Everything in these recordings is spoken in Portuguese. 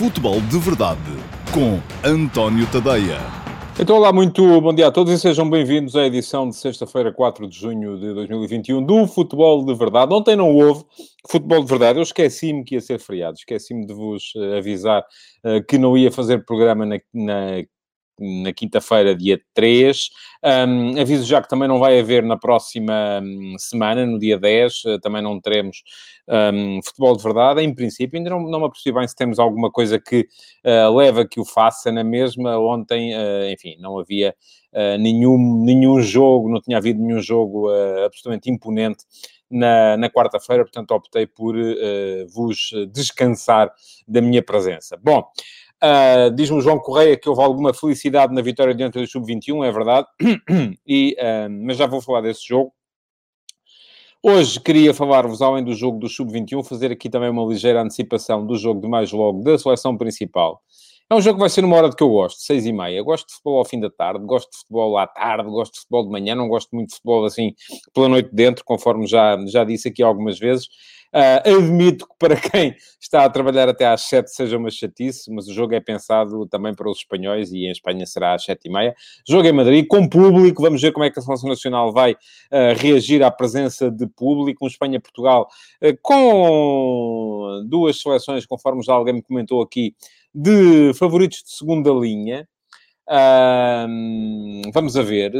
Futebol de Verdade com António Tadeia. Então, olá, muito bom dia a todos e sejam bem-vindos à edição de sexta-feira, 4 de junho de 2021 do Futebol de Verdade. Ontem não houve Futebol de Verdade, eu esqueci-me que ia ser feriado, esqueci-me de vos uh, avisar uh, que não ia fazer programa na, na na quinta-feira, dia 3. Um, aviso já que também não vai haver na próxima hum, semana, no dia 10, uh, também não teremos um, futebol de verdade. Em princípio, ainda não, não me apercebi bem se temos alguma coisa que uh, leva que o faça na mesma. Ontem, uh, enfim, não havia nenhum, nenhum jogo, não tinha havido nenhum jogo absolutamente imponente na, na quarta-feira, portanto optei por uh, vos descansar da minha presença. Bom, Uh, Diz-me João Correia que houve alguma felicidade na vitória diante do Sub-21, é verdade, e, uh, mas já vou falar desse jogo. Hoje queria falar-vos, além do jogo do Sub-21, fazer aqui também uma ligeira antecipação do jogo de mais logo da seleção principal. É um jogo que vai ser numa hora de que eu gosto, seis e meia. Gosto de futebol ao fim da tarde, gosto de futebol à tarde, gosto de futebol de manhã, não gosto muito de futebol assim pela noite dentro, conforme já, já disse aqui algumas vezes. Uh, admito que para quem está a trabalhar até às 7 seja uma chatice, mas o jogo é pensado também para os espanhóis e em Espanha será às 7 e meia. Jogo em Madrid, com público, vamos ver como é que a Seleção Nacional vai uh, reagir à presença de público. Um Espanha-Portugal uh, com duas seleções, conforme já alguém me comentou aqui, de favoritos de segunda linha. vamos a ver.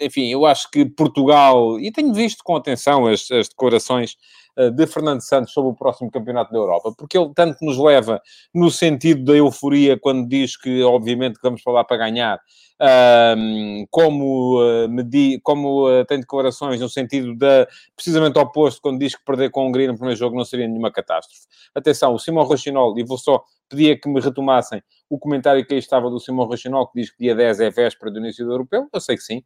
Enfim, eu acho que Portugal, e tenho visto com atenção as, as declarações eh, de Fernando Santos sobre o próximo Campeonato da Europa, porque ele tanto nos leva no sentido da euforia quando diz que, obviamente, que vamos falar para ganhar, como, uh, medi, como uh, tem declarações no sentido da precisamente oposto quando diz que perder com a Hungria no primeiro jogo não seria nenhuma catástrofe. Atenção, o Simão Rochinol, e vou só pedir que me retomassem o comentário que aí estava do Simão Rochinol, que diz que dia 10 é véspera do início do Europeu, eu sei que sim,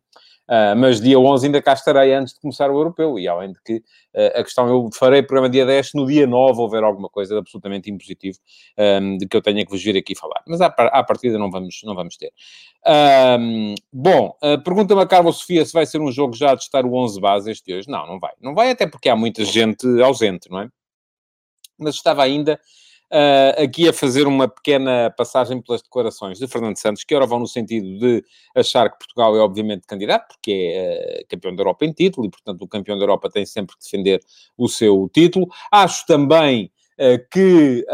Uh, mas dia 11 ainda cá estarei antes de começar o europeu. E além de que uh, a questão, eu farei programa dia 10, no dia 9 houver alguma coisa absolutamente impositivo um, de que eu tenha que vos vir aqui falar. Mas à, à partida não vamos, não vamos ter. Um, bom, uh, pergunta-me a Carla Sofia se vai ser um jogo já a testar o 11 base este hoje. Não, não vai. Não vai até porque há muita gente ausente, não é? Mas estava ainda uh, aqui a fazer uma pequena passagem pelas declarações de Fernando Santos, que ora vão no sentido de achar que Portugal é obviamente candidato, porque é uh, campeão da Europa em título, e portanto o campeão da Europa tem sempre que defender o seu título. Acho também uh, que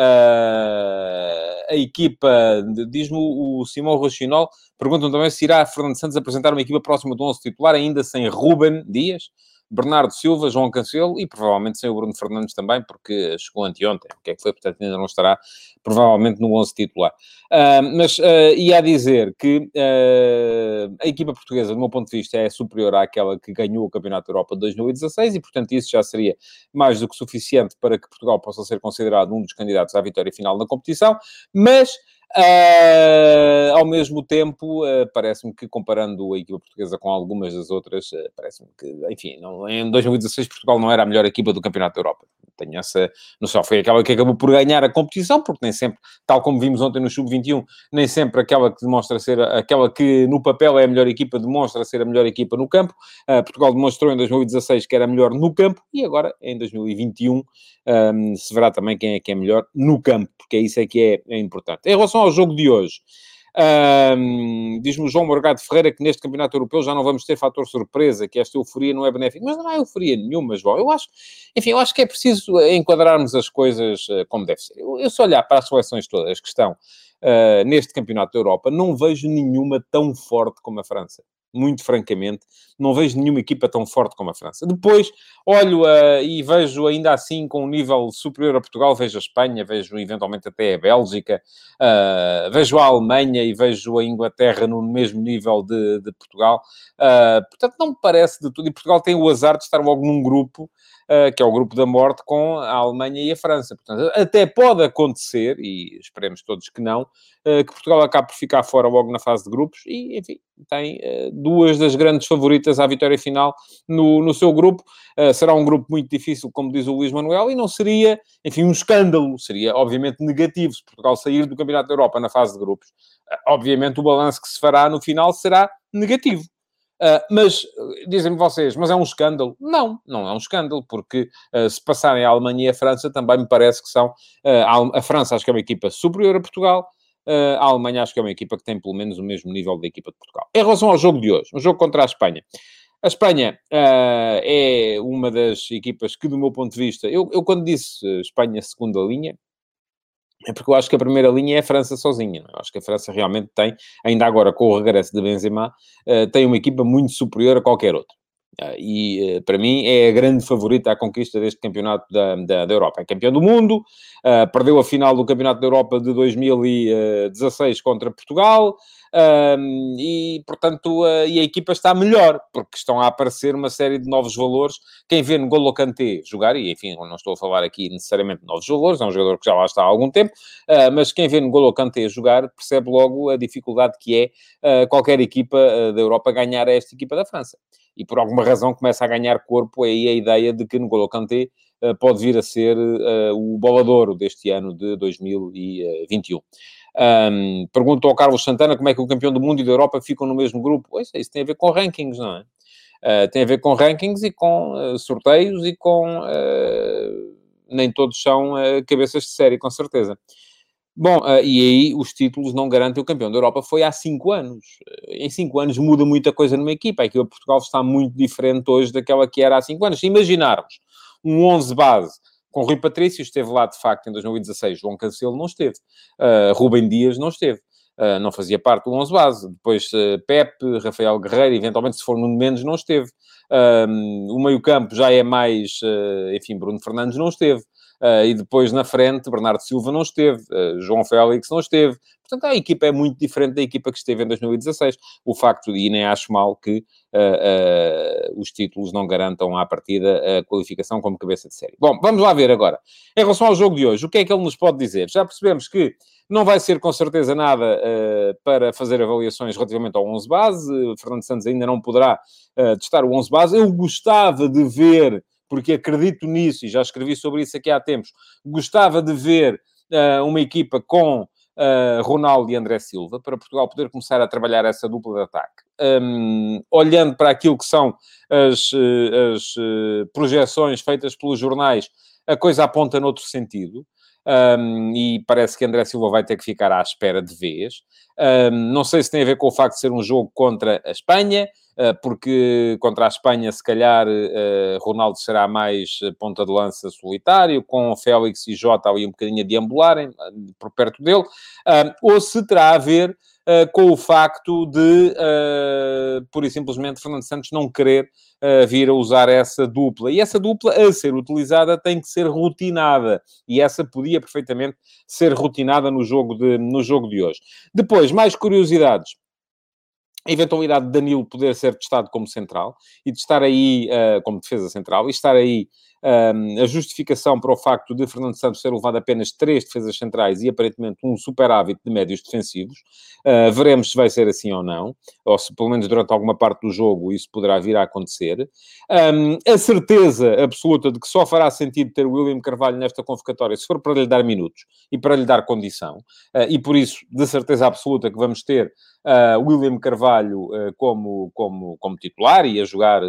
a equipa, diz-me o Simão Rochinol, perguntam também se irá Fernando Santos apresentar uma equipa próxima do 11 titular, ainda sem Ruben Dias. Bernardo Silva, João Cancelo e provavelmente sem o Bruno Fernandes também, porque chegou anteontem, o que é que foi, portanto ainda não estará provavelmente no 11 titular. Uh, mas uh, ia dizer que uh, a equipa portuguesa, do meu ponto de vista, é superior àquela que ganhou o Campeonato da Europa de 2016 e, portanto, isso já seria mais do que suficiente para que Portugal possa ser considerado um dos candidatos à vitória final na competição, mas Uh, ao mesmo tempo, uh, parece-me que, comparando a equipa portuguesa com algumas das outras, uh, parece-me que, enfim, não, em 2016 Portugal não era a melhor equipa do Campeonato da Europa. Tenho essa noção. Foi aquela que acabou por ganhar a competição, porque nem sempre, tal como vimos ontem no Sub-21, nem sempre aquela que demonstra ser, aquela que no papel é a melhor equipa, demonstra ser a melhor equipa no campo. Portugal demonstrou em 2016 que era melhor no campo e agora, em 2021, um, se verá também quem é que é melhor no campo, porque é isso é que é, é importante. Em relação ao jogo de hoje, um, Diz-me o João Morgado Ferreira que neste Campeonato Europeu já não vamos ter fator surpresa, que esta euforia não é benéfica. Mas não há euforia nenhuma, João. Eu acho, enfim, eu acho que é preciso enquadrarmos as coisas uh, como deve ser. Eu, eu, se olhar para as seleções todas que estão uh, neste Campeonato da Europa, não vejo nenhuma tão forte como a França muito francamente, não vejo nenhuma equipa tão forte como a França. Depois, olho uh, e vejo ainda assim com um nível superior a Portugal, vejo a Espanha, vejo eventualmente até a Bélgica, uh, vejo a Alemanha e vejo a Inglaterra no mesmo nível de, de Portugal. Uh, portanto, não me parece de tudo. E Portugal tem o azar de estar logo num grupo uh, que é o grupo da morte, com a Alemanha e a França. Portanto, até pode acontecer, e esperemos todos que não, uh, que Portugal acabe por ficar fora logo na fase de grupos e, enfim, tem uh, duas das grandes favoritas à vitória final no, no seu grupo. será um grupo muito difícil, como diz o Luís Manuel, e não seria, enfim, um escândalo. Seria, obviamente, negativo se Portugal sair do Campeonato da Europa na fase de grupos. obviamente, o balanço que se fará no final será negativo. Uh, mas, dizem-me vocês, mas é um escândalo? Não, não é um escândalo, porque uh, se passarem a Alemanha e a França, também me parece que são... Uh, a França acho que é uma equipa superior a Portugal, a Alemanha acho que é uma equipa que tem pelo menos o mesmo nível da equipa de Portugal. Em relação ao jogo de hoje, um jogo contra a Espanha. A Espanha é uma das equipas que, do meu ponto de vista... Eu, eu quando disse Espanha segunda linha, é porque eu acho que a primeira linha é a França sozinha. É? Eu acho que a França realmente tem, ainda agora com o regresso de Benzema, uh, tem uma equipa muito superior a qualquer outra. Uh, e uh, para mim é a grande favorita à conquista deste campeonato da, da, da Europa. É campeão do mundo, perdeu a final do Campeonato da Europa de 2016 contra Portugal, um, e, portanto, a, e a equipa está melhor, porque estão a aparecer uma série de novos valores. Quem vê no Golo Kanté jogar, e enfim, não estou a falar aqui necessariamente de novos valores, é um jogador que já lá está há algum tempo, uh, mas quem vê no Golo Kanté jogar percebe logo a dificuldade que é uh, qualquer equipa uh, da Europa ganhar a esta equipa da França. E por alguma razão começa a ganhar corpo aí a ideia de que no Golo Kanté pode vir a ser o bolador deste ano de 2021. Um, pergunto ao Carlos Santana como é que o campeão do mundo e da Europa ficam no mesmo grupo. Pois é, isso tem a ver com rankings, não é? Uh, tem a ver com rankings e com uh, sorteios e com. Uh, nem todos são cabeças de série, com certeza. Bom, e aí os títulos não garantem o campeão da Europa. Foi há cinco anos. Em cinco anos muda muita coisa numa equipa. A equipa de Portugal está muito diferente hoje daquela que era há cinco anos. Se imaginarmos um 11 base com Rui Patrício, esteve lá de facto em 2016. João Cancelo não esteve. Uh, Rubem Dias não esteve. Uh, não fazia parte do 11 base. Depois uh, Pepe, Rafael Guerreiro, eventualmente se for Nuno Mendes, não esteve. o meio-campo já é mais, enfim, Bruno Fernandes não esteve. Uh, e depois na frente, Bernardo Silva não esteve, uh, João Félix não esteve. Portanto, a equipa é muito diferente da equipa que esteve em 2016. O facto, e nem acho mal que uh, os títulos não garantam à partida a qualificação como cabeça de série. Bom, vamos lá ver agora. Em relação ao jogo de hoje, o que é que ele nos pode dizer? Já percebemos que não vai ser com certeza nada para fazer avaliações relativamente ao 11 base. Fernando Santos ainda não poderá testar o 11 base. Eu gostava de ver porque acredito nisso e já escrevi sobre isso aqui há tempos. Gostava de ver uh, uma equipa com uh, Ronaldo e André Silva para Portugal poder começar a trabalhar essa dupla de ataque. Um, olhando para aquilo que são as, eh, as projeções feitas pelos jornais, a coisa aponta noutro sentido. Um, e parece que André Silva vai ter que ficar à espera de vez. Um, não sei se tem a ver com o facto de ser um jogo contra a Espanha, porque contra a Espanha, se calhar, uh, Ronaldo será mais ponta de lança solitário, com Félix e Jota ali um bocadinho a deambularem por perto dele, ou se terá a ver com o facto de, uh, pura e simplesmente, Fernando Santos não querer uh, vir a usar essa dupla. E essa dupla, a ser utilizada, tem que ser rotinada. E essa podia perfeitamente ser rotinada no jogo de, no jogo de hoje. Depois, mais curiosidades a eventualidade de Danilo poder ser testado como central e de estar aí uh, como defesa central e estar aí um, a justificação para o facto de Fernando Santos ter levado apenas três defesas centrais e aparentemente um superávit de médios defensivos. Uh, veremos se vai ser assim ou não, ou se pelo menos durante alguma parte do jogo isso poderá vir a acontecer. Um, a certeza absoluta de que só fará sentido ter William Carvalho nesta convocatória se for para lhe dar minutos e para lhe dar condição, uh, e por isso, de certeza absoluta, que vamos ter uh, William Carvalho como, como, como titular e a jogar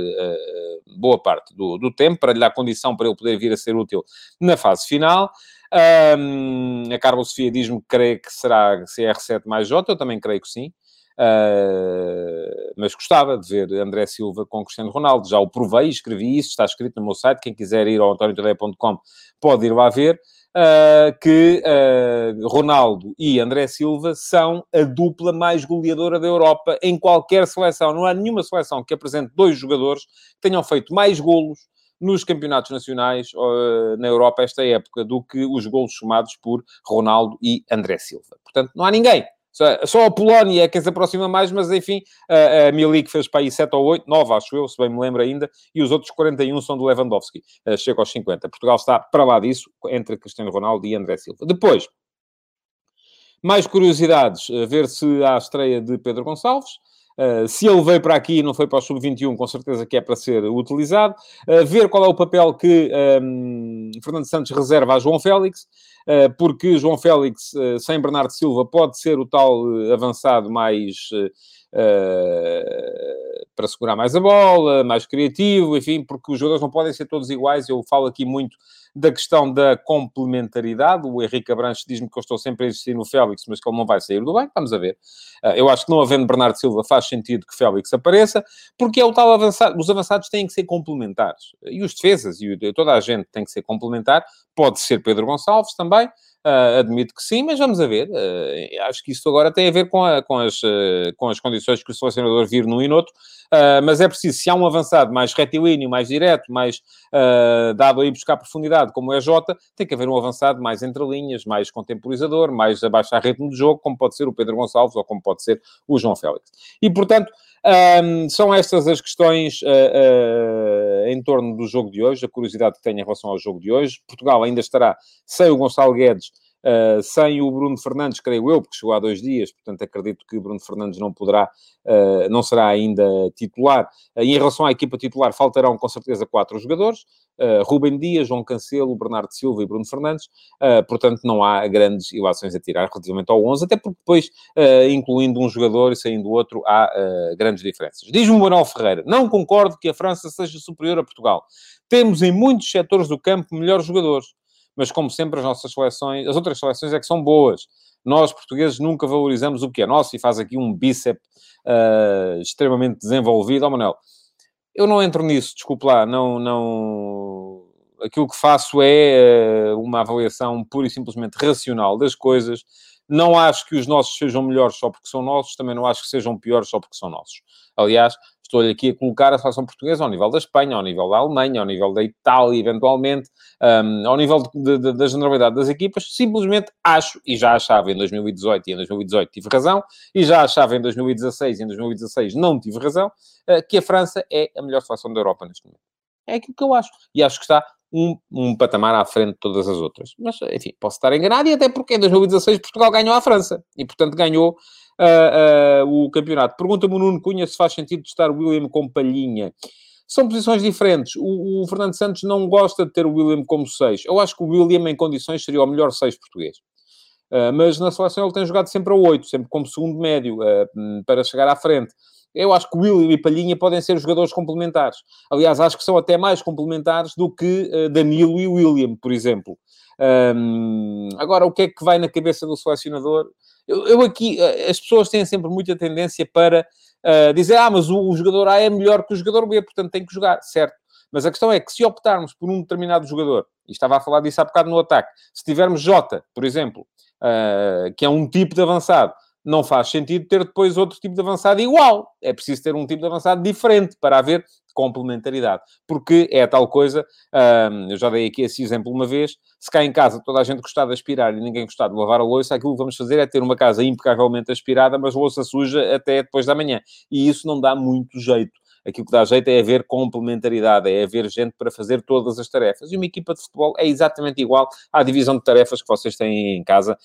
boa parte do, do tempo para lhe dar condição para ele poder vir a ser útil na fase final. Um, a Carla Sofia diz-me que creio que será CR7 mais J, eu também creio que sim. Uh, mas gostava de ver André Silva com Cristiano Ronaldo. Já o provei, escrevi isso, está escrito no meu site. Quem quiser ir ao antoniotadeia.com pode ir lá ver uh, que uh, Ronaldo e André Silva são a dupla mais goleadora da Europa em qualquer seleção. Não há nenhuma seleção que apresente dois jogadores que tenham feito mais golos nos campeonatos nacionais uh, na Europa esta época do que os golos somados por Ronaldo e André Silva. Portanto, não há ninguém só a Polónia é quem se aproxima mais, mas enfim, a, a Milik fez para aí 7 ou 8, 9 acho eu, se bem me lembro ainda, e os outros 41 são do Lewandowski, uh, chega aos 50. Portugal está para lá disso, entre Cristiano Ronaldo e André Silva. Depois, mais curiosidades, uh, ver se há a estreia de Pedro Gonçalves. Uh, se ele veio para aqui e não foi para o Sub-21, com certeza que é para ser utilizado. Uh, ver qual é o papel que um, Fernando Santos reserva a João Félix. Porque João Félix, sem Bernardo Silva, pode ser o tal avançado mais uh, para segurar mais a bola, mais criativo, enfim, porque os jogadores não podem ser todos iguais. Eu falo aqui muito da questão da complementaridade. O Henrique Abranches diz-me que eu estou sempre a insistir no Félix, mas que ele não vai sair do banco. Vamos a ver. Uh, eu acho que não havendo Bernardo Silva faz sentido que Félix apareça, porque é o tal avançado. Os avançados têm que ser complementares. E os defesas, e toda a gente tem que ser complementar. Pode ser Pedro Gonçalves também. Uh, admito que sim, mas vamos a ver. Uh, acho que isso agora tem a ver com, a, com, as, uh, com as condições que o selecionador vir num e noutro. mas é preciso, se há um avançado mais retilíneo, mais direto, mais dado a ir buscar profundidade, como é Jota, tem que haver um avançado mais entre linhas, mais contemporizador, mais abaixo a ritmo de jogo, como pode ser o Pedro Gonçalves ou como pode ser o João Félix. E, portanto, um, são estas as questões uh, uh, em torno do jogo de hoje, a curiosidade que tenho em relação ao jogo de hoje. Portugal ainda estará sem o Gonçalo Guedes, uh, sem o Bruno Fernandes, creio eu, porque chegou há dois dias, portanto acredito que o Bruno Fernandes não poderá, não será ainda titular. e em relação à equipa titular, faltarão com certeza quatro jogadores. Uh, Rubem Dias, João Cancelo, Bernardo Silva e Bruno Fernandes. Uh, portanto, não há grandes ilações a tirar relativamente ao 11, até porque depois, uh, incluindo um jogador e saindo outro, há grandes diferenças. Diz-me o Manuel Ferreira, não concordo que a França seja superior a Portugal. Temos em muitos setores do campo melhores jogadores, mas como sempre as nossas seleções, as outras seleções é que são boas. Nós, portugueses, nunca valorizamos o que é nosso e faz aqui um bíceps extremamente desenvolvido. Oh, Manuel, eu não entro nisso, desculpe lá, não, não... Aquilo que faço é uh, uma avaliação pura e simplesmente racional das coisas. Não acho que os nossos sejam melhores só porque são nossos, também não acho que sejam piores só porque são nossos. Aliás, estou-lhe aqui a colocar a seleção portuguesa ao nível da Espanha, ao nível da Alemanha, ao nível da Itália, eventualmente, um, ao nível de, de, da generalidade das equipas, simplesmente acho, e já achava em 2018 e em 2018 tive razão, e já achava em 2016 e em 2016 não tive razão, uh, que a França é a melhor seleção da Europa neste momento. É aquilo que eu acho. E acho que está um, um, patamar à frente de todas as outras. Mas, enfim, posso estar enganado, e até porque em 2016 Portugal ganhou a França. E, portanto, ganhou uh, uh, o campeonato. Pergunta-me o Nuno Cunha se faz sentido estar o William com Palhinha. São posições diferentes. O, o, Fernando Santos não gosta de ter o William como 6. Eu acho que o William, em condições, seria o melhor 6 português. Uh, mas na seleção ele tem jogado sempre a 8, sempre como segundo médio, para chegar à frente. Eu acho que William e Palhinha podem ser jogadores complementares. Aliás, acho que são até mais complementares do que Danilo e William, por exemplo. Um, agora, o que é que vai na cabeça do selecionador? Eu, eu aqui, eh, as pessoas têm sempre muita tendência para uh, dizer, ah, mas o, o, jogador A é melhor que o jogador B, portanto tem que jogar, certo? Mas a questão é que se optarmos por um determinado jogador, e estava a falar disso há bocado no ataque, se tivermos Jota, por exemplo, uh, que é um tipo de avançado, não faz sentido ter depois outro tipo de avançado igual. É preciso ter um tipo de avançado diferente para haver complementaridade. Porque é tal coisa, hum, eu já dei aqui esse exemplo uma vez, se cá em casa toda a gente gostar de aspirar e ninguém gostar de lavar a louça, aquilo que vamos fazer é ter uma casa impecavelmente aspirada, mas louça suja até depois da manhã. E isso não dá muito jeito aquilo que dá jeito é haver complementaridade, é haver gente para fazer todas as tarefas. E uma equipa de futebol é exatamente igual à divisão de tarefas que vocês têm em casa.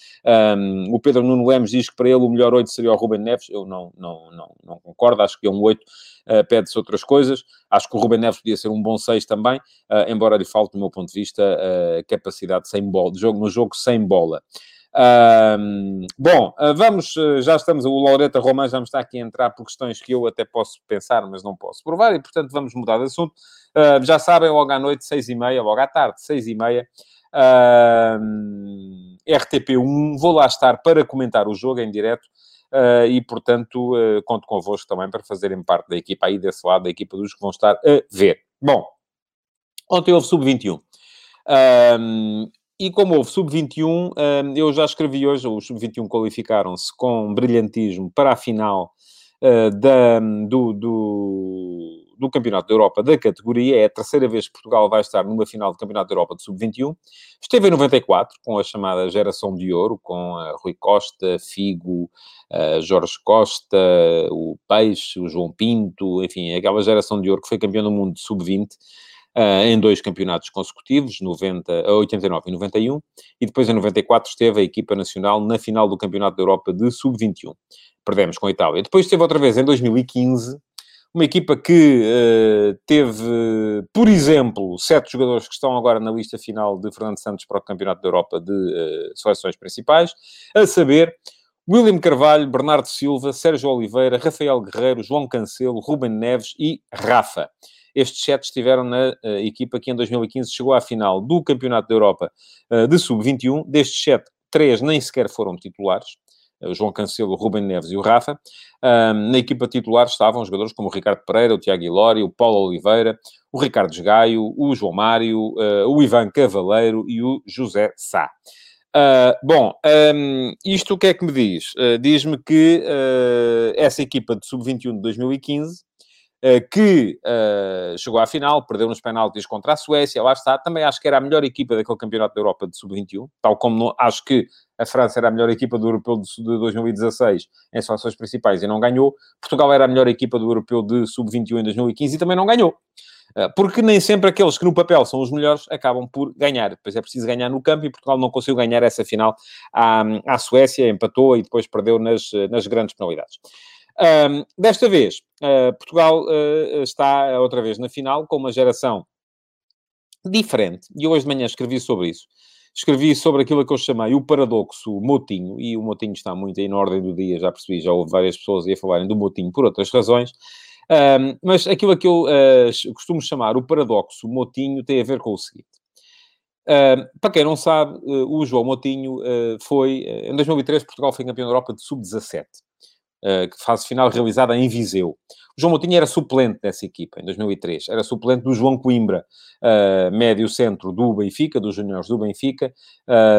Um, o Pedro Nuno Lemos diz que para ele o melhor 8 seria o Ruben Neves. Eu não, não, não, não concordo, acho que é um 8. Uh, pede-se outras coisas. Acho que o Ruben Neves podia ser um bom 6 também, uh, embora lhe falte, do meu ponto de vista, uh, capacidade sem bola, de jogo no jogo sem bola. Um, bom, ah, vamos, ah, já estamos, o Laureta Román já me está aqui a entrar por questões que eu até posso pensar, mas não posso provar, e portanto vamos mudar de assunto. Uh, já sabem, logo à noite, seis e meia, logo à tarde, seis e meia, uh, RTP1, vou lá estar para comentar o jogo em direto. Uh, e, portanto, conto convosco também para fazerem parte da equipa aí desse lado, da equipa dos que vão estar a ver. Bom, ontem houve sub-21. E como houve sub-21, hum, eu já escrevi hoje, os sub-21 qualificaram-se com brilhantismo para a final uh, da, do, do, do, Campeonato da Europa da categoria. É a terceira vez que Portugal vai estar numa final do Campeonato da Europa de sub-21. Esteve em 94, com a chamada geração de ouro, com uh, Rui Costa, Figo, uh, Jorge Costa, o Peixe, o João Pinto, enfim, aquela geração de ouro que foi campeão do mundo de sub-20 uh, em dois campeonatos consecutivos, 90, 89 e 91, e depois em 94 esteve a equipa nacional na final do Campeonato da Europa de Sub-21. Perdemos com a Itália. Depois esteve outra vez em 2015, Uma equipa que uh, teve, por exemplo, sete jogadores que estão agora na lista final de Fernando Santos para o Campeonato da Europa de uh, seleções principais, a saber, William Carvalho, Bernardo Silva, Sérgio Oliveira, Rafael Guerreiro, João Cancelo, Ruben Neves e Rafa. Estes sete estiveram na uh, equipa que em 2015 chegou à final do Campeonato da Europa de Sub-21. Destes sete, três nem sequer foram titulares o João Cancelo, o Rubem Neves e o Rafa. Um, na equipa titular estavam jogadores como o Ricardo Pereira, o Tiago Ilori, o Paulo Oliveira, o Ricardo Gaio, o João Mário, uh, o Ivan Cavaleiro e o José Sá. Uh, bom, um, isto o que é que me diz? Uh, Diz-me que essa equipa de sub-21 de 2015 que uh, chegou à final, perdeu nos penaltis contra a Suécia, lá está. Também acho que era a melhor equipa daquele campeonato da Europa de sub-21, tal como acho que a França era a melhor equipa do Europeu de, de 2016 em seleções principais e não ganhou. Portugal era a melhor equipa do Europeu de sub-21 em 2015 e também não ganhou. Uh, porque nem sempre aqueles que no papel são os melhores acabam por ganhar. Depois é preciso ganhar no campo e Portugal não conseguiu ganhar essa final à, à Suécia, empatou e depois perdeu nas, nas grandes penalidades. Um, desta vez, uh, Portugal uh, está outra vez na final com uma geração diferente. E hoje de manhã escrevi sobre isso. Escrevi sobre aquilo que eu chamei o paradoxo Motinho, e o Motinho está muito aí na ordem do dia, já percebi, já houve várias pessoas aí a falarem do Motinho por outras razões. Um, mas aquilo que eu uh, costumo chamar o paradoxo Motinho tem a ver com o seguinte. Uh, para quem não sabe, uh, o João Motinho uh, foi, em 2003, Portugal foi campeão da Europa de sub-17. Eh, fase final realizada em Viseu. O João Moutinho era suplente dessa equipa, em 2003. Era suplente do João Coimbra, uh, médio centro do Benfica, dos juniores do Benfica,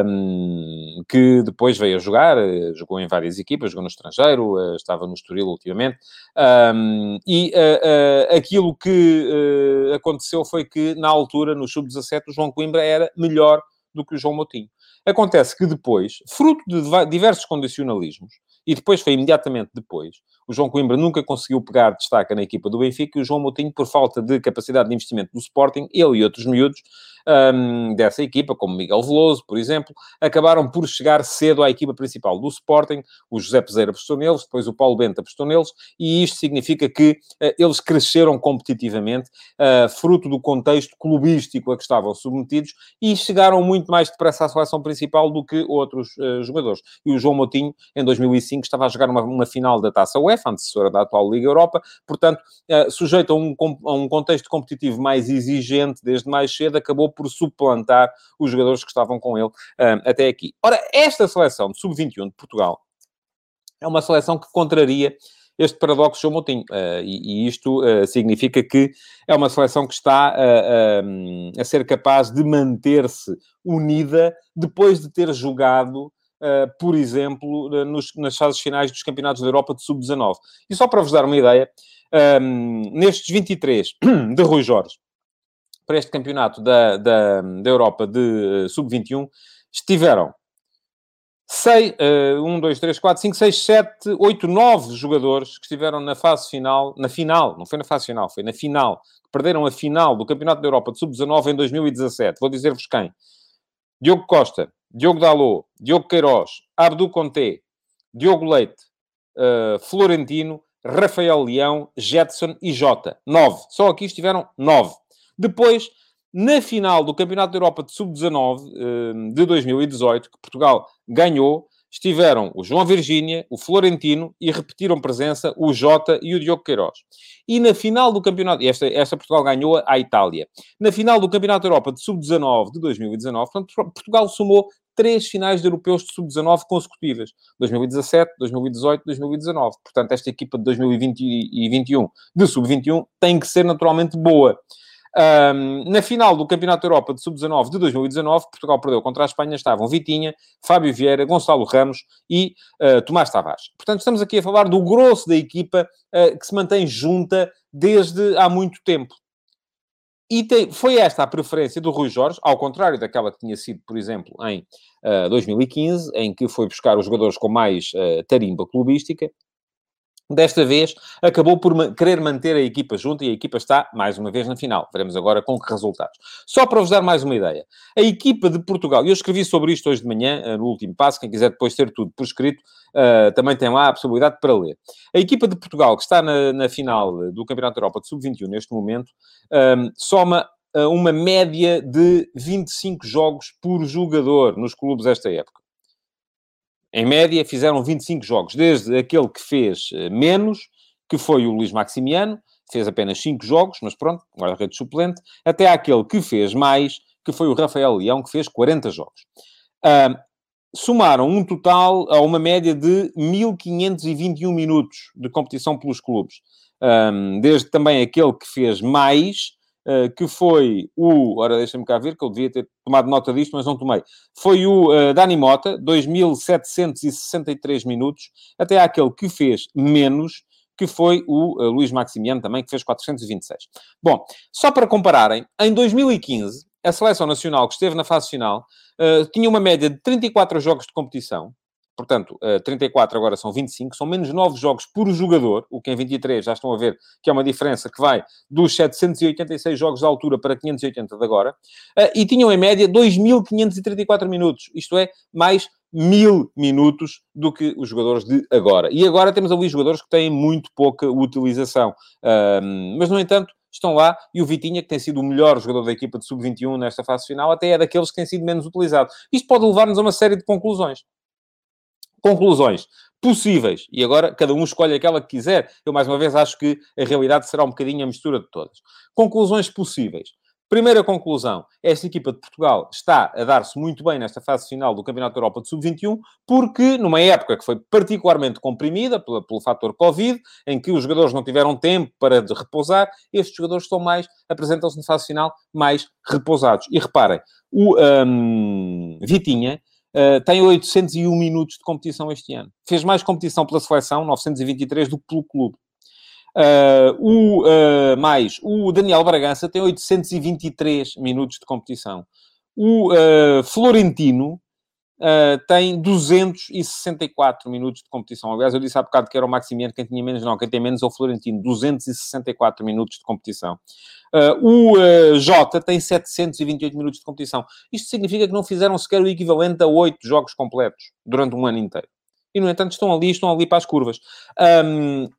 um, que depois veio a jogar, uh, jogou em várias equipas, jogou no estrangeiro, uh, estava no Estoril ultimamente. Um, e aquilo que aconteceu foi que, na altura, no Sub-17, o João Coimbra era melhor do que o João Moutinho. Acontece que depois, fruto de diversos condicionalismos, e depois foi imediatamente depois, o João Coimbra nunca conseguiu pegar destaca na equipa do Benfica e o João Moutinho, por falta de capacidade de investimento do Sporting, ele e outros miúdos, um, dessa equipa, como Miguel Veloso, por exemplo, acabaram por chegar cedo à equipa principal do Sporting. O José Peseira apostou neles, depois o Paulo Bento apostou neles, e isto significa que uh, eles cresceram competitivamente, uh, fruto do contexto clubístico a que estavam submetidos, e chegaram muito mais depressa à seleção principal do que outros uh, jogadores. E o João Moutinho, em 2005, estava a jogar uma, uma final da Taça UEFA, antecessora da atual Liga Europa, portanto, sujeito a um, a um contexto competitivo mais exigente desde mais cedo, acabou por suplantar os jogadores que estavam com ele uh, até aqui. Ora, esta seleção de sub-21 de Portugal é uma seleção que contraria este paradoxo João. Uh, e, e, isto uh, significa que é uma seleção que está uh, a ser capaz de manter-se unida depois de ter jogado, por exemplo, nos, nas fases finais dos campeonatos da Europa de sub-19. E só para vos dar uma ideia, nestes 23 de Rui Jorge, para este campeonato da, da, da Europa de uh, sub-21 estiveram 6, uh, 1, 2, 3, 4, 5, 6, 7, 8, 9 jogadores que estiveram na fase final, na final, não foi na fase final, foi na final, que perderam a final do Campeonato da Europa de Sub-19 em 2017. Vou dizer-vos quem. Diogo Costa, Diogo Dalot, Diogo Queiroz, Abdu Conté, Diogo Leite, uh, Florentino, Rafael Leão, Jetson e Jota. Nove. Só aqui estiveram nove. Depois, na final do Campeonato da Europa de Sub-19 eh, de 2018, que Portugal ganhou, estiveram o João Virgínia, o Florentino e repetiram presença o Jota e o Diogo Queiroz. E na final do campeonato, esta, esta Portugal ganhou à Itália, na final do Campeonato da Europa de Sub-19 de 2019, portanto, Portugal somou três finais de europeus de sub-19 consecutivas. 2017, 2018, 2019. Portanto, esta equipa de 2020 e 2021 de sub-21 tem que ser naturalmente boa. Um, na final do Campeonato Europa de Sub-19 de 2019, Portugal perdeu contra a Espanha, estavam Vitinha, Fábio Vieira, Gonçalo Ramos e uh, Tomás Tavares. Portanto, estamos aqui a falar do grosso da equipa uh, que se mantém junta desde há muito tempo. E tem, foi esta a preferência do Rui Jorge, ao contrário daquela que tinha sido, por exemplo, em uh, 2015, em que foi buscar os jogadores com mais tarimba clubística, Desta vez, acabou por querer manter a equipa junto e a equipa está, mais uma vez, na final. Veremos agora com que resultados. Só para vos dar mais uma ideia. A equipa de Portugal, eu escrevi sobre isto hoje de manhã, eh, no último passo, quem quiser depois ter tudo por escrito, uh, também tem lá a possibilidade para ler. A equipa de Portugal, que está na, na final do Campeonato da Europa de Sub-21 neste momento, um, ehm, soma uh, uma média de 25 jogos por jogador nos clubes esta época. Em média, fizeram 25 jogos, desde aquele que fez eh, menos, que foi o Luís Maximiano, fez apenas 5 jogos, mas pronto, guarda-redes suplente, até aquele que fez mais, que foi o Rafael Leão, que fez 40 jogos. Uh, somaram um total a uma média de 1521 minutos de competição pelos clubes. Um, desde também aquele que fez mais, uh, que foi o. Ora, deixa-me cá ver, que eu devia ter tomado nota disto, mas não tomei. Foi o uh, Dani Mota, 2.763 minutos, até aquele que fez menos, que foi o uh, Luís Maximiano também, que fez 426. Bom, só para compararem, em 2015, a seleção nacional que esteve na fase final uh, tinha uma média de 34 jogos de competição, Portanto, 34 eh, agora são 25, são menos 9 jogos por jogador, o que em 23 já estão a ver que é uma diferença que vai dos 786 jogos de altura para 580 de agora, eh, e tinham em média 2.534 minutos, isto é, mais mil minutos do que os jogadores de agora. E agora temos ali jogadores que têm muito pouca utilização. mas, no entanto, estão lá e o Vitinha, que tem sido o melhor jogador da equipa de sub-21 nesta fase final, até é daqueles que têm sido menos utilizados. Isto pode levar-nos a uma série de conclusões. Conclusões possíveis. E agora cada um escolhe aquela que quiser. Eu, mais uma vez, acho que a realidade será um bocadinho a mistura de todas. Conclusões possíveis. Primeira conclusão, esta equipa de Portugal está a dar-se muito bem nesta fase final do Campeonato da Europa de Sub-21, porque numa época que foi particularmente comprimida pelo, pelo fator Covid, em que os jogadores não tiveram tempo para repousar, estes jogadores estão mais, apresentam-se na fase final mais repousados. E reparem, o um, Vitinha Uh, tem 801 minutos de competição este ano. Fez mais competição pela seleção, 923, do que pelo clube. Uh, o, uh, mais, o Daniel Bragança tem 823 minutos de competição. O Florentino Uh, tem 264 minutos de competição. Aliás, eu disse há bocado que era o Maximiano, quem tinha menos, não, quem tem menos é o Florentino, 264 minutos de competição. Uh, o uh, Jota tem 728 minutos de competição. Isto significa que não fizeram sequer o equivalente a 8 jogos completos durante um ano inteiro. E, no entanto, estão ali, estão ali para as curvas. Um,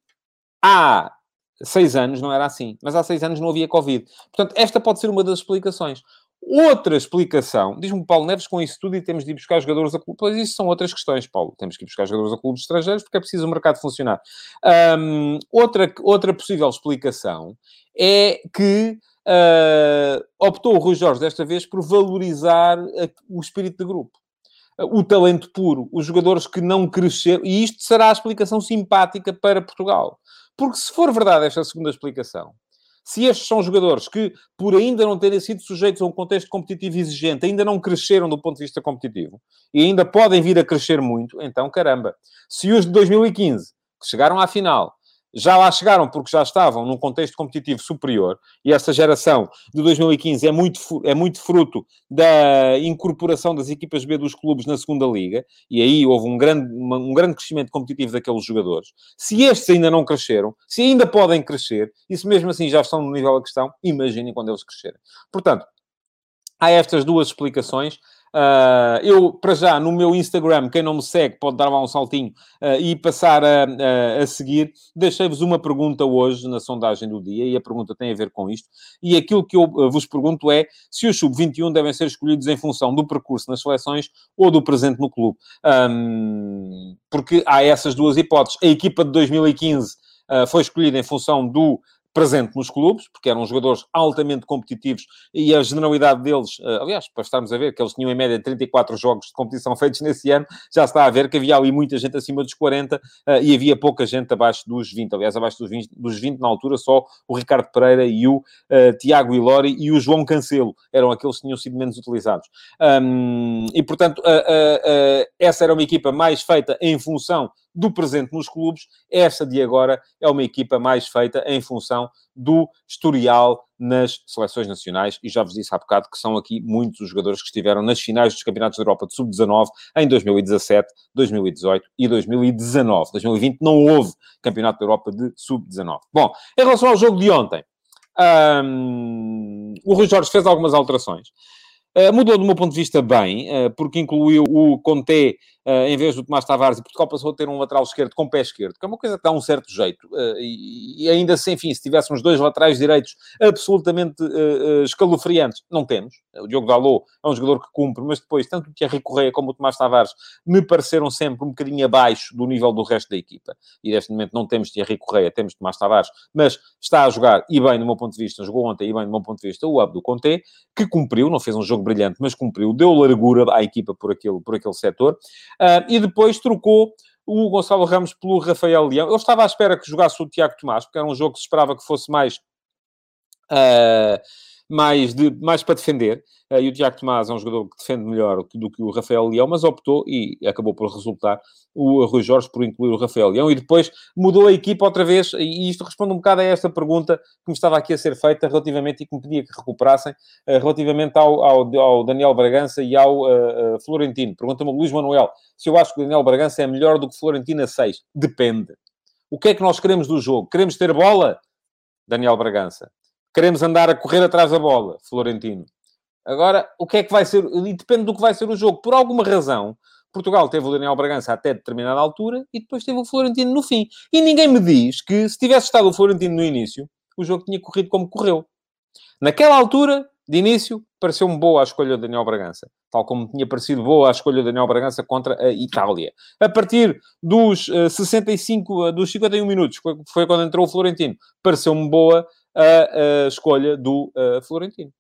há seis anos não era assim, mas há seis anos não havia Covid. Portanto, esta pode ser uma das explicações. Outra explicação, diz-me Paulo Neves, com isso tudo e temos de ir buscar jogadores a clubes. Pois isso são outras questões, Paulo. Temos que ir buscar jogadores a clubes estrangeiros porque é preciso o mercado funcionar. Um, outra, outra possível explicação é que uh, optou o Rui Jorge desta vez por valorizar a, o espírito de grupo. o talento puro, os jogadores que não cresceram, e isto será a explicação simpática para Portugal. Porque se for verdade esta segunda explicação, se estes são jogadores que, por ainda não terem sido sujeitos a um contexto competitivo exigente, ainda não cresceram do ponto de vista competitivo e ainda podem vir a crescer muito, então caramba. Se os de 2015, que chegaram à final, já lá chegaram porque já estavam num contexto competitivo superior e esta geração de 2015 é muito, é muito fruto da incorporação das equipas B dos clubes na segunda liga e aí houve um grande, um grande crescimento competitivo daqueles jogadores. Se estes ainda não cresceram, se ainda podem crescer e se mesmo assim já estão no nível da questão, imaginem quando eles crescerem. Portanto, há estas duas explicações. Uh, eu, para já, no meu Instagram, quem não me segue pode dar lá um saltinho uh, e passar a, a, a seguir. Deixei-vos uma pergunta hoje na sondagem do dia e a pergunta tem a ver com isto. E aquilo que eu uh, vos pergunto é se os sub-21 devem ser escolhidos em função do percurso nas seleções ou do presente no clube. Um, porque há essas duas hipóteses. A equipa de 2015 foi escolhida em função do presente nos clubes, porque eram jogadores altamente competitivos e a generalidade deles, eh, aliás, para estarmos a ver que eles tinham em média 34 jogos de competição feitos nesse ano, já está a ver que havia ali muita gente acima dos 40 eh, e havia pouca gente abaixo dos 20. Aliás, abaixo dos 20, dos 20 na altura, só o Ricardo Pereira e o uh, Tiago Ilori e o João Cancelo eram aqueles que tinham sido menos utilizados. Um, e, portanto, uh, uh, essa era uma equipa mais feita em função do presente nos clubes. Esta de agora é uma equipa mais feita em função do historial nas seleções nacionais, e já vos disse há bocado que são aqui muitos os jogadores que estiveram nas finais dos Campeonatos da Europa de Sub-19 em 2017, 2018 e 2019. 2020 não houve Campeonato da Europa de Sub-19. Bom, em relação ao jogo de ontem, um, o Rui Jorge fez algumas alterações. Uh, mudou do meu ponto de vista bem, uh, porque incluiu o Conté em vez do Tomás Tavares, e Portugal passou a ter um lateral esquerdo com pé esquerdo, que é uma coisa que dá um certo jeito. Uh, e, ainda assim, enfim, se tivéssemos dois laterais direitos absolutamente uh, escalofriantes, não temos. O Diogo Dalot é um jogador que cumpre, mas depois, tanto o Thierry Correia como o Tomás Tavares me pareceram sempre um bocadinho abaixo do nível do resto da equipa. E neste momento não temos Thierry Correia, temos Tomás Tavares, mas está a jogar, e bem, do meu ponto de vista, jogou ontem, e bem, do meu ponto de vista, o Abdo Conté, que cumpriu, não fez um jogo brilhante, mas cumpriu, deu largura à equipa por aquele, por aquele setor. Uh, e depois trocou o Gonçalo Ramos pelo Rafael Leão. Eu estava à espera que jogasse o Tiago Tomás, porque era um jogo que se esperava que fosse mais uh, mais, de, mais para defender. Uh, e o Tiago Tomás é um jogador que defende melhor do que o Rafael Leão, mas optou e acabou por resultar o Rui Jorge por incluir o Rafael Leão. E depois mudou a equipa outra vez. E isto responde um bocado a esta pergunta que me estava aqui a ser feita relativamente e que me pedia que recuperassem, uh, relativamente ao, ao, ao, Daniel Bragança e ao uh, Florentino. Pergunta-me o Luís Manuel se eu acho que o Daniel Bragança é melhor do que Florentino a 6. Depende. O que é que nós queremos do jogo? Queremos ter bola? Daniel Bragança. Queremos andar a correr atrás da bola, Florentino. Agora, o que é que vai ser? E depende do que vai ser o jogo. Por alguma razão, Portugal teve o Daniel Bragança até determinada altura e depois teve o Florentino no fim. E ninguém me diz que se tivesse estado o Florentino no início, o jogo tinha corrido como correu. Naquela altura, de início, pareceu-me boa a escolha do Daniel Bragança, tal como tinha parecido boa a escolha do Daniel Bragança contra a Itália. A partir dos uh, 65, uh, dos 51 minutos, foi quando entrou o Florentino, pareceu-me boa a, a escolha do uh, Florentino.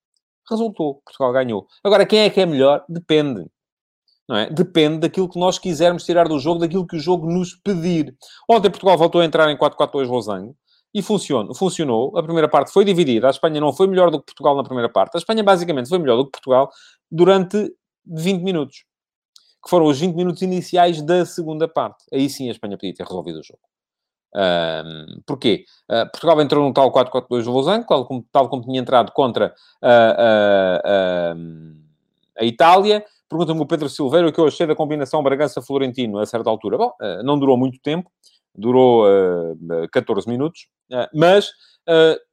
Resultou, Portugal ganhou. Agora, quem é que é melhor? Depende. Não é? Depende daquilo que nós quisermos tirar do jogo, daquilo que o jogo nos pedir. Ontem Portugal voltou a entrar em 4-4-2 losango e funcionou, funcionou. A primeira parte foi dividida. A Espanha não foi melhor do que Portugal na primeira parte. A Espanha basicamente foi melhor do que Portugal durante 20 minutos. Que foram os 20 minutos iniciais da segunda parte. Aí sim a Espanha podia ter resolvido o jogo. Um, porquê? Uh, Portugal entrou num tal 4-4-2 de Losango, tal como, tal como tinha entrado contra uh, uh, a Itália. Pergunta-me o Pedro Silveira o que eu achei da combinação Bragança-Florentino a certa altura. Bom, não durou muito tempo, durou 14 minutos, mas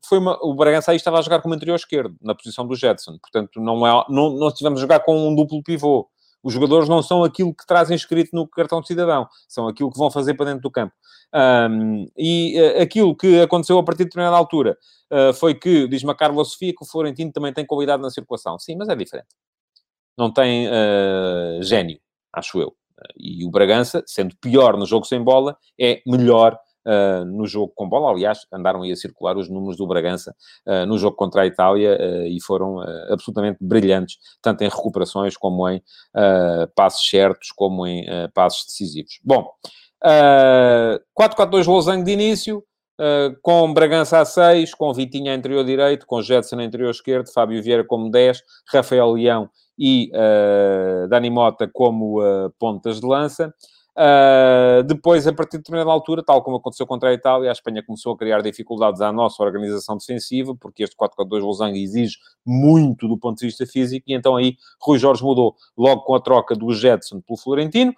foi uma, o Bragança aí estava a jogar como interior esquerdo, na posição do Jetson. Portanto, não, é, não, não estivemos a jogar com um duplo pivô. Os jogadores não são aquilo que trazem escrito no cartão de cidadão, são aquilo que vão fazer para dentro do campo. Um, e uh, aquilo que aconteceu a partir de determinada altura uh, foi que, diz-me a Carla Sofia, que o Florentino também tem qualidade na circulação. Sim, mas é diferente. Não tem uh, gênio, acho eu. E o Bragança, sendo pior no jogo sem bola, é melhor uh, no jogo com bola. Aliás, andaram aí a circular os números do Bragança uh, no jogo contra a Itália uh, e foram absolutamente brilhantes, tanto em recuperações como em passos certos, como em passos decisivos. Bom, 4-4-2 Losango de início, Uh, com Bragança a 6, com Vitinha a interior direito, com Jetson a interior esquerdo, Fábio Vieira como 10, Rafael Leão e uh, Dani Mota como uh, pontas de lança. Uh, depois, a partir de determinada altura, tal como aconteceu contra a Itália, a Espanha começou a criar dificuldades à nossa organização defensiva, porque este 4-4-2 losango exige muito do ponto de vista físico, e então aí Rui Jorge mudou logo com a troca do Jetson pelo Florentino,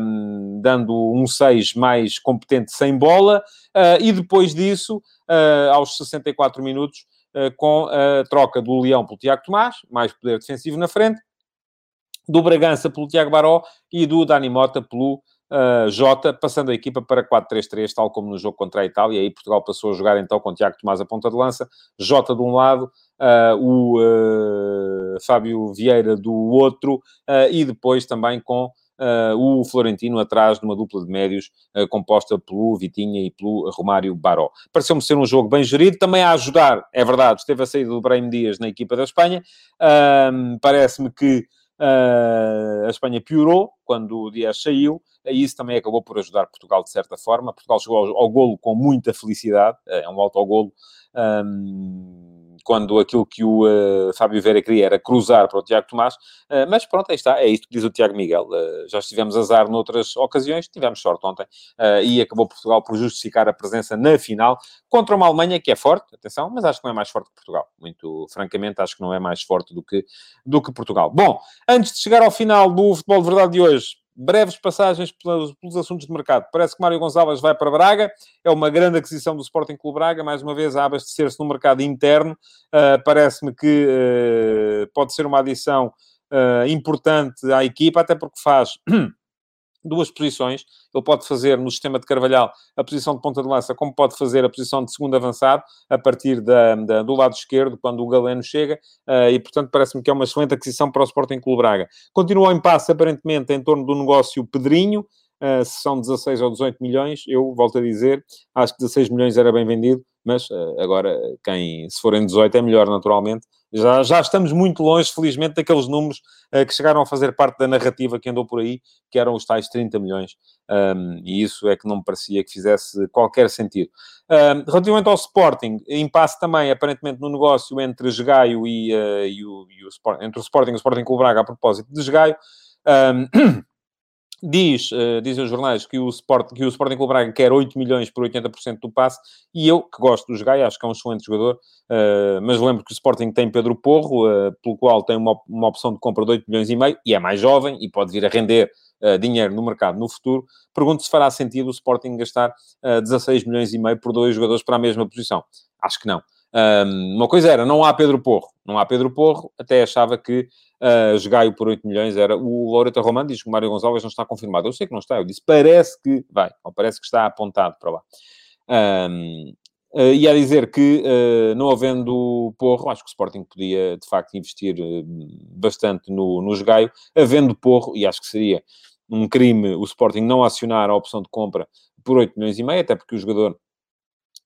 um, dando um 6 mais competente sem bola, uh, e depois disso, uh, aos 64 minutos, com a troca do Leão pelo Tiago Tomás, mais poder defensivo na frente, do Bragança pelo Tiago Baró e do Dani Mota pelo uh, Jota, passando a equipa para 4-3-3, tal como no jogo contra a Itália. E aí Portugal passou a jogar então com Tiago Tomás a ponta de lança, Jota de um lado, uh, o uh, Fábio Vieira do outro, e depois também com o Florentino atrás de uma dupla de médios composta pelo Vitinha e pelo Romário Baró. Pareceu-me ser um jogo bem gerido, também a ajudar, é verdade, esteve a saída do Brahim Dias na equipa da Espanha. Parece-me que a Espanha piorou quando o Dias saiu, e isso também acabou por ajudar Portugal de certa forma. Portugal chegou ao, ao golo com muita felicidade, é um autogolo um, quando aquilo que o uh, Fábio Vera queria era cruzar para o Tiago Tomás, uh, mas pronto, aí está, é isto que diz o Tiago Miguel. Uh, já estivemos azar noutras ocasiões, tivemos sorte ontem, e acabou Portugal por justificar a presença na final contra uma Alemanha que é forte, atenção, mas acho que não é mais forte que Portugal. Muito francamente, acho que não é mais forte do que, do que Portugal. Bom, antes de chegar ao final do Futebol de Verdade de hoje, breves passagens pelos, pelos, assuntos de mercado. Parece que Mário Gonçalves vai para Braga, é uma grande aquisição do Sporting Clube Braga, mais uma vez a abastecer-se no mercado interno. Uh, Parece-me que uh, pode ser uma adição uh, importante à equipa, até porque faz duas posições. Ele pode fazer no sistema de Carvalhal a posição de ponta de lança, como pode fazer a posição de segundo avançado, a partir da, da do lado esquerdo, quando o Galeno chega, uh, e portanto parece-me que é uma excelente aquisição para o Sporting Clube Braga. Continua o impasse, aparentemente, em torno do negócio Pedrinho, uh, se são 16 ou 18 milhões, eu volto a dizer, acho que 16 milhões era bem vendido, mas uh, agora, quem, se forem 18 é melhor, naturalmente, já, já estamos muito longe, felizmente, daqueles números uh, que chegaram a fazer parte da narrativa que andou por aí, que eram os tais 30 milhões. Um, e isso é que não me parecia que fizesse qualquer sentido. Um, relativamente ao Sporting, impasse também, aparentemente, no negócio entre Esgaio e, uh, e, o, e o, entre o Sporting e o Sporting Clube Braga a propósito de Esgaio. Um, Diz, uh, dizem os jornais que o, Sport, que o Sporting Clube Braga quer 8 milhões por 80% do passe, e eu, que gosto do Gaia, acho que é um excelente jogador, uh, mas lembro que o Sporting tem Pedro Porro, uh, pelo qual tem uma, uma opção de compra de 8 milhões e meio, e é mais jovem, e pode vir a render dinheiro no mercado no futuro. Pergunto se fará sentido o Sporting gastar 16 milhões e meio por dois jogadores para a mesma posição. Acho que não. Um, uma coisa era, não há Pedro Porro. Não há Pedro Porro, até achava que uh, Jogaio por 8 milhões era... O Loreto Romano diz que o Mário Gonçalves não está confirmado. Eu sei que não está. Eu disse, parece que vai. Ou parece que está apontado para lá. Um, Uh, e a dizer que, uh, não havendo Porro, acho que o Sporting podia, de facto, investir bastante no, no Jogaio. Havendo Porro, e acho que seria um crime o Sporting não acionar a opção de compra por 8 milhões e meio, até porque o jogador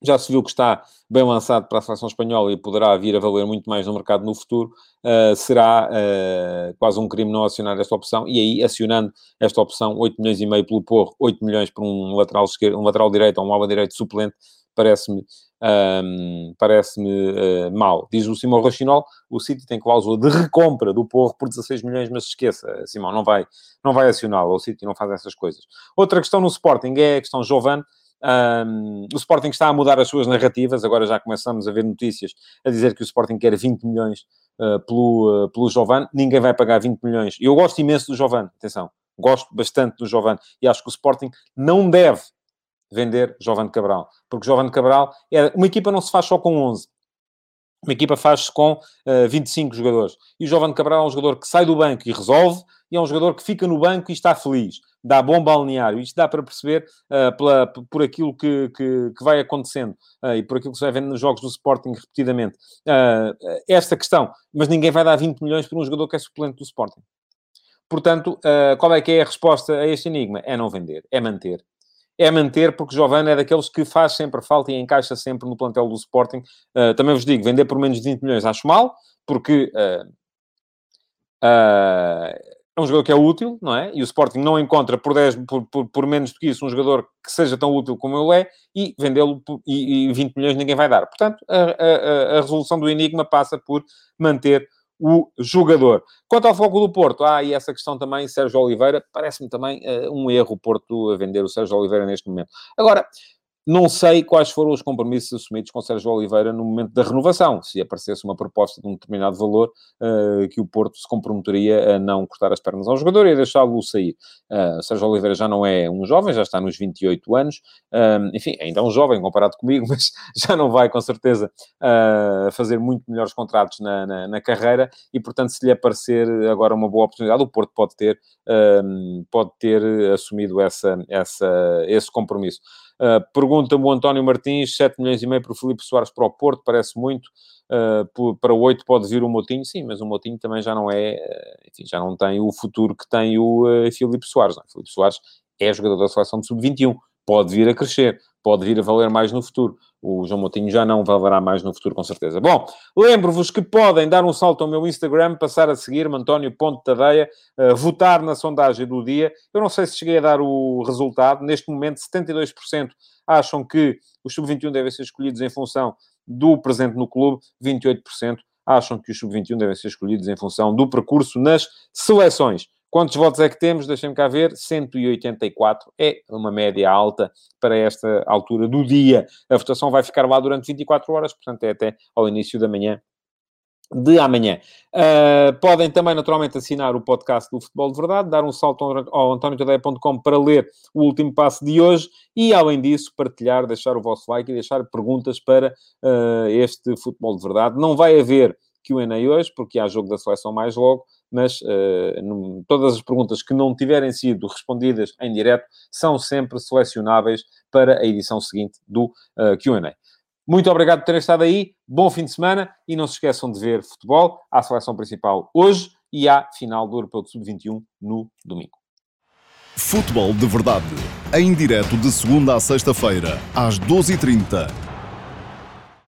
já se viu que está bem lançado para a seleção espanhola e poderá vir a valer muito mais no mercado no futuro, uh, será uh, quase um crime não acionar esta opção, e aí, acionando esta opção, 8 milhões e meio pelo Porro, 8 milhões por um lateral esquerdo, um lateral direito ou um ala direito suplente, parece-me um, parece-me uh, mal. Diz o Simão Rochinol, o City tem cláusula de recompra do Porro por 16 milhões, mas esqueça, Simão, não vai, não vai acioná-lo, o City não faz essas coisas. Outra questão no Sporting é a questão Giovane, um, o Sporting está a mudar as suas narrativas, agora já começamos a ver notícias a dizer que o Sporting quer 20 milhões uh, pelo, uh, pelo Jovan, ninguém vai pagar 20 milhões. Eu gosto imenso do Jovan, atenção, gosto bastante do Jovan. E acho que o Sporting não deve vender Jovan Cabral, porque Jovan Cabral, é, uma equipa não se faz só com 11, uma equipa faz-se com uh, eh, 25 jogadores. E o Jovem Cabral é um jogador que sai do banco e resolve, e é um jogador que fica no banco e está feliz. Dá bom balneário. Isto dá para perceber uh, pela, por aquilo que, que, que vai acontecendo uh, e por aquilo que se vai vendo nos jogos do Sporting repetidamente. esta questão. Mas ninguém vai dar 20 milhões por um jogador que é suplente do Sporting. Portanto, qual é que é a resposta a este enigma? É não vender, é manter é manter, porque Giovanni é daqueles que faz sempre falta e encaixa sempre no plantel do Sporting. Uh, também vos digo, vender por menos de 20 milhões acho mal, porque uh, uh, é um jogador que é útil, não é? E o Sporting não encontra por, 10, por, por, por, menos do que isso um jogador que seja tão útil como ele é, e vendê-lo e, e 20 milhões ninguém vai dar. Portanto, a, a, a resolução do enigma passa por manter o jogador. Quanto ao foco do Porto, há ah, e essa questão também, Sérgio Oliveira, parece-me também uh, um erro o Porto a vender o Sérgio Oliveira neste momento. Agora, não sei quais foram os compromissos assumidos com Sérgio Oliveira no momento da renovação. Se aparecesse uma proposta de um determinado valor, uh, que o Porto se comprometeria a não cortar as pernas ao jogador e a deixá-lo sair. Uh, Sérgio Oliveira já não é um jovem, já está nos 28 anos. Uh, enfim, ainda é um jovem comparado comigo, mas já não vai, com certeza, uh, fazer muito melhores contratos na, na, na, carreira e, portanto, se lhe aparecer agora uma boa oportunidade, o Porto pode ter, pode ter assumido essa, essa, esse compromisso. Uh, Pergunta-me o António Martins, 7 milhões e meio para o Filipe Soares para o Porto, parece muito. Uh, para 8 pode vir o Motinho, sim, mas o Motinho também já não é, uh, enfim, já não tem o futuro que tem o Filipe Soares. Não? É? Filipe Soares é jogador da seleção de sub-21, pode vir a crescer, pode vir a valer mais no futuro. O João Moutinho já não valerá mais no futuro, com certeza. Bom, lembro-vos que podem dar um salto ao meu Instagram, passar a seguir-me, António Ponte Tadeia, uh, votar na sondagem do dia. Eu não sei se cheguei a dar o resultado. Neste momento, 72% acham que os sub-21 devem ser escolhidos em função do presente no clube, 28% acham que os sub-21 devem ser escolhidos em função do percurso nas seleções. Quantos votos é que temos? Deixem-me cá ver. 184 é uma média alta para esta altura do dia. A votação vai ficar lá durante 24 horas, portanto é até ao início da manhã de amanhã. Uh, podem também, naturalmente, assinar o podcast do Futebol de Verdade, dar um salto ao antoniotadeia.com para ler o último passo de hoje e, além disso, partilhar, deixar o vosso like e deixar perguntas para uh, este Futebol de Verdade. Não vai haver Q&A hoje, porque há jogo da seleção mais logo, mas uh, todas as perguntas que não tiverem sido respondidas em direto são sempre selecionáveis para a edição seguinte do Q&A. Muito obrigado por terem estado aí, bom fim de semana e não se esqueçam de ver futebol, à seleção principal hoje e à final do Europeu de Sub-21 no domingo. Futebol de Verdade, em direto de segunda a sexta-feira, às 12h30